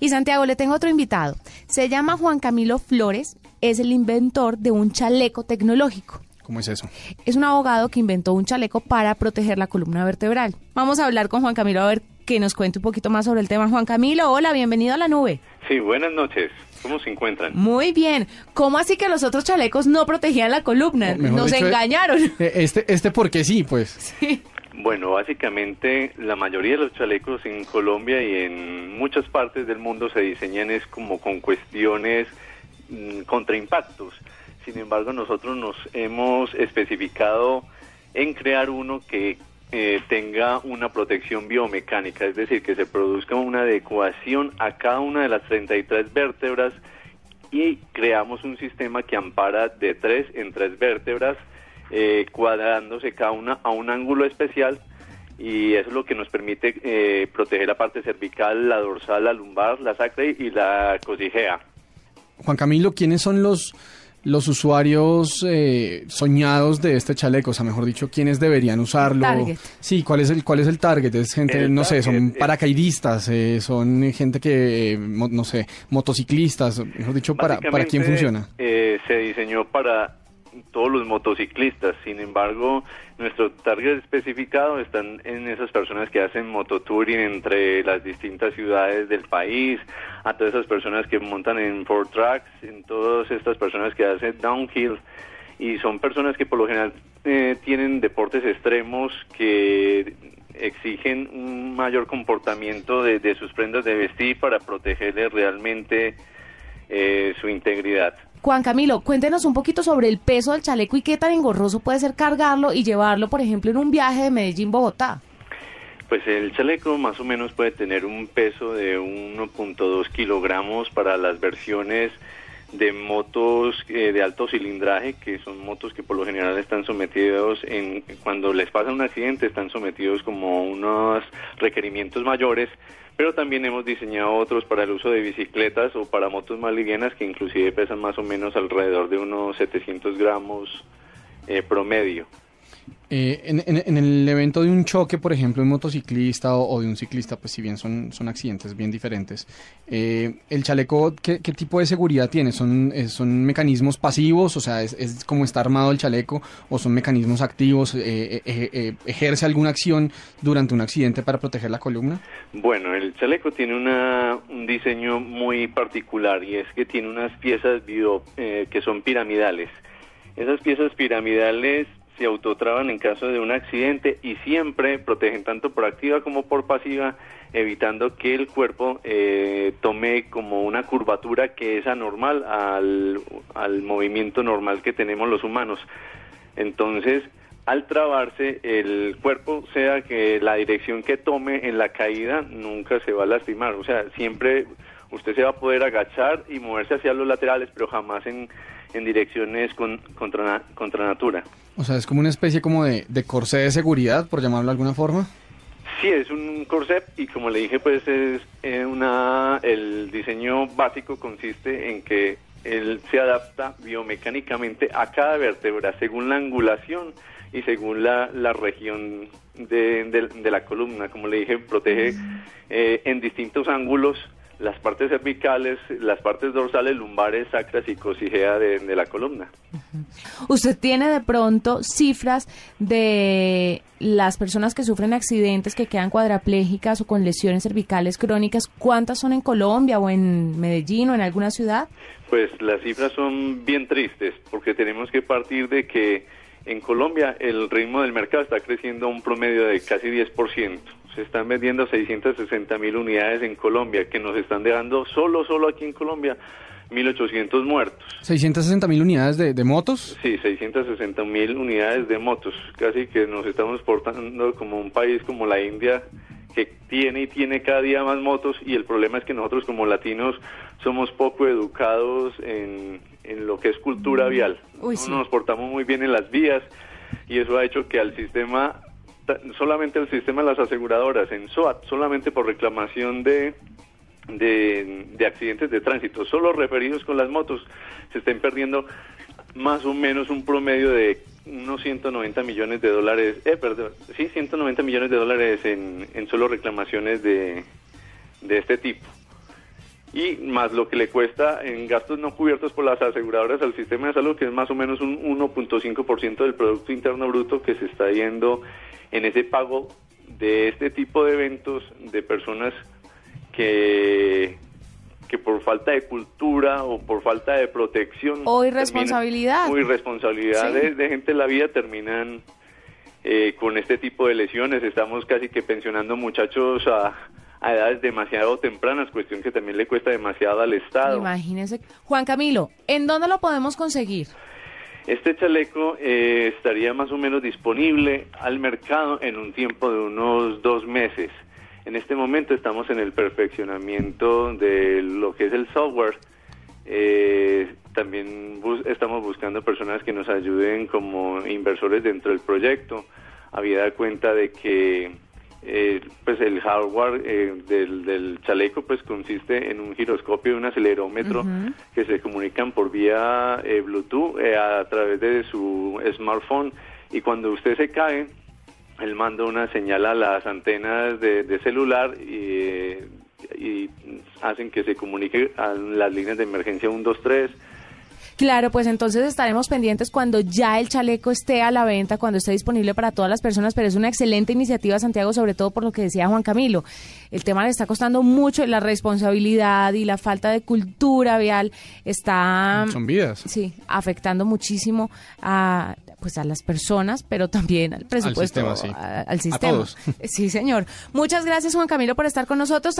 Y Santiago, le tengo otro invitado. Se llama Juan Camilo Flores, es el inventor de un chaleco tecnológico. ¿Cómo es eso? Es un abogado que inventó un chaleco para proteger la columna vertebral. Vamos a hablar con Juan Camilo a ver que nos cuente un poquito más sobre el tema. Juan Camilo, hola, bienvenido a la nube. Sí, buenas noches. ¿Cómo se encuentran? Muy bien. ¿Cómo así que los otros chalecos no protegían la columna? Nos engañaron. Eh, este, este porque sí, pues. Sí. Bueno, básicamente la mayoría de los chalecos en Colombia y en muchas partes del mundo se diseñan es como con cuestiones mm, contra impactos. Sin embargo, nosotros nos hemos especificado en crear uno que eh, tenga una protección biomecánica, es decir, que se produzca una adecuación a cada una de las 33 vértebras y creamos un sistema que ampara de tres en tres vértebras, eh, cuadrándose cada una a un ángulo especial y eso es lo que nos permite eh, proteger la parte cervical, la dorsal, la lumbar, la sacra y la cosijea. Juan Camilo, ¿quiénes son los los usuarios eh, soñados de este chaleco? O sea, mejor dicho, ¿quiénes deberían usarlo? Target. Sí, ¿cuál es el, cuál es el target? Es gente, El no sé, son paracaidistas, eh, son gente que, eh, mo- no sé, motociclistas, mejor dicho, ¿para, para quién funciona? eh, se diseñó para todos los motociclistas, sin embargo, nuestro target especificado están en esas personas que hacen mototouring entre las distintas ciudades del país, a todas esas personas que montan en four tracks, en todas estas personas que hacen downhill. Y son personas que por lo general eh, tienen deportes extremos que exigen un mayor comportamiento de, de sus prendas de vestir para protegerles realmente eh, su integridad. Juan Camilo, cuéntenos un poquito sobre el peso del chaleco y qué tan engorroso puede ser cargarlo y llevarlo, por ejemplo, en un viaje de Medellín-Bogotá. Pues el chaleco más o menos puede tener un peso de 1.2 kilogramos para las versiones de motos eh, de alto cilindraje, que son motos que por lo general están sometidos en cuando les pasa un accidente están sometidos como a unos requerimientos mayores, pero también hemos diseñado otros para el uso de bicicletas o para motos más livianas que inclusive pesan más o menos alrededor de unos 700 gramos eh, promedio. Eh, en, en- en el evento de un choque, por ejemplo, de un motociclista o, o de un ciclista, pues si bien son, son accidentes bien diferentes, eh, ¿el chaleco qué, qué tipo de seguridad tiene? ¿Son, eh, son mecanismos pasivos? O sea, ¿es, es como está armado el chaleco? ¿O son mecanismos activos? Eh, eh, eh, ¿Ejerce alguna acción durante un accidente para proteger la columna? Bueno, el chaleco tiene una, un diseño muy particular y es que tiene unas piezas bio- que son piramidales. Esas piezas piramidales se autotraban en caso de un accidente y siempre protegen tanto por activa como por pasiva, evitando que el cuerpo eh, tome como una curvatura que es anormal al, al movimiento normal que tenemos los humanos. Entonces, al trabarse el cuerpo, sea que la dirección que tome en la caída, nunca se va a lastimar. O sea, siempre usted se va a poder agachar y moverse hacia los laterales, pero jamás en, en direcciones con- contra, contra natura. O sea, es como una especie como de, de corsé de seguridad, por llamarlo de alguna forma. Sí, es un corset y como le dije, pues es eh, una el diseño básico consiste en que él se adapta biomecánicamente a cada vértebra según la angulación y según la, la región de, de- de la columna. Como le dije, protege eh, en distintos ángulos las partes cervicales, las partes dorsales, lumbares, sacras y cosijea de, de la columna. ¿Usted tiene de pronto cifras de las personas que sufren accidentes, que quedan cuadraplégicas o con lesiones cervicales crónicas? ¿Cuántas son en Colombia o en Medellín o en alguna ciudad? Pues las cifras son bien tristes porque tenemos que partir de que en Colombia el ritmo del mercado está creciendo a un promedio de casi 10%. Se están vendiendo 660 mil unidades en Colombia que nos están dejando solo, solo aquí en Colombia 1.800 muertos. 660 mil unidades de, de motos. Sí, 660 mil unidades de motos. Casi que nos estamos portando como un país como la India que tiene y tiene cada día más motos y el problema es que nosotros como latinos somos poco educados en, en lo que es cultura vial. Uy, no sí. nos portamos muy bien en las vías y eso ha hecho que al sistema, solamente el sistema de las aseguradoras en SOAT, solamente por reclamación de de, de accidentes de tránsito, solo referidos con las motos, se estén perdiendo más o menos un promedio de unos 190 millones de dólares, eh, perdón, sí, 190 millones de dólares en, en solo reclamaciones de, de este tipo. Y más lo que le cuesta en gastos no cubiertos por las aseguradoras al sistema de salud, que es más o menos un 1.5% del Producto Interno Bruto que se está yendo en ese pago de este tipo de eventos de personas que que por falta de cultura o por falta de protección o irresponsabilidad. o irresponsabilidad de, gente en la vida terminan eh, con este tipo de lesiones. Estamos casi que pensionando muchachos a, a edades demasiado tempranas, cuestión que también le cuesta demasiado al Estado. Imagínese. Juan Camilo, ¿en dónde lo podemos conseguir? Este chaleco eh, estaría más o menos disponible al mercado en un tiempo de unos dos meses. En este momento estamos en el perfeccionamiento de lo que es el software. Eh, también estamos buscando personas que nos ayuden como inversores dentro del proyecto. Había cuenta de que eh, pues el hardware eh, del, chaleco pues consiste en un giroscopio y un acelerómetro que se comunican por vía eh, Bluetooth a través de su smartphone. Y cuando usted se cae él manda una señal a las antenas de, celular y, y, hacen que se comunique a las líneas de emergencia 123 Claro, pues entonces estaremos pendientes cuando ya el chaleco esté a la venta, cuando esté disponible para todas las personas, pero es una excelente iniciativa, Santiago, sobre todo por lo que decía Juan Camilo. El tema le está costando mucho, la responsabilidad y la falta de cultura vial está... Son vidas. Sí, afectando muchísimo a pues a las personas, pero también al presupuesto, al sistema. Sí. A, todos. Sí, señor. Muchas gracias, Juan Camilo, por estar con nosotros.